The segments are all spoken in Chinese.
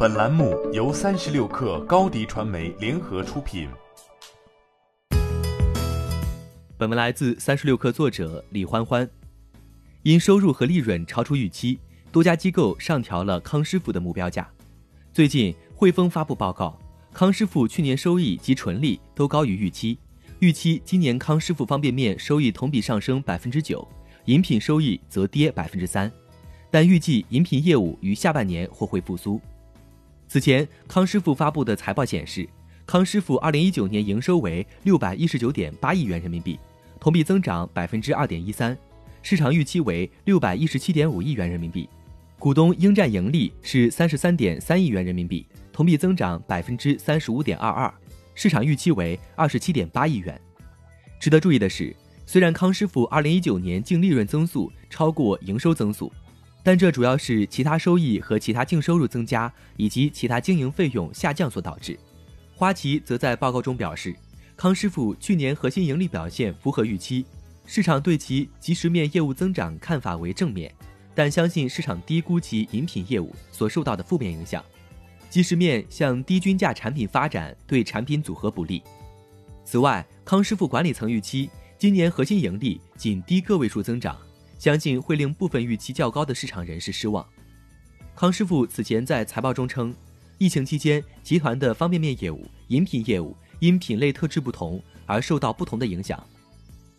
本栏目由三十六氪高低传媒联合出品。本文来自三十六氪作者李欢欢。因收入和利润超出预期，多家机构上调了康师傅的目标价。最近，汇丰发布报告，康师傅去年收益及纯利都高于预期，预期今年康师傅方便面收益同比上升百分之九，饮品收益则跌百分之三。但预计饮品业务于下半年或会复苏。此前，康师傅发布的财报显示，康师傅二零一九年营收为六百一十九点八亿元人民币，同比增长百分之二点一三，市场预期为六百一十七点五亿元人民币，股东应占盈利是三十三点三亿元人民币，同比增长百分之三十五点二二，市场预期为二十七点八亿元。值得注意的是，虽然康师傅二零一九年净利润增速超过营收增速。但这主要是其他收益和其他净收入增加，以及其他经营费用下降所导致。花旗则在报告中表示，康师傅去年核心盈利表现符合预期，市场对其即时面业务增长看法为正面，但相信市场低估其饮品业务所受到的负面影响。即时面向低均价产品发展对产品组合不利。此外，康师傅管理层预期今年核心盈利仅低个位数增长。相信会令部分预期较高的市场人士失望。康师傅此前在财报中称，疫情期间集团的方便面业务、饮品业务因品类特质不同而受到不同的影响。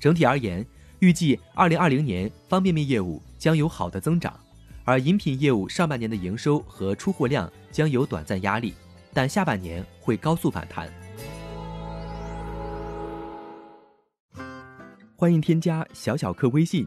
整体而言，预计2020年方便面业务将有好的增长，而饮品业务上半年的营收和出货量将有短暂压力，但下半年会高速反弹。欢迎添加小小客微信。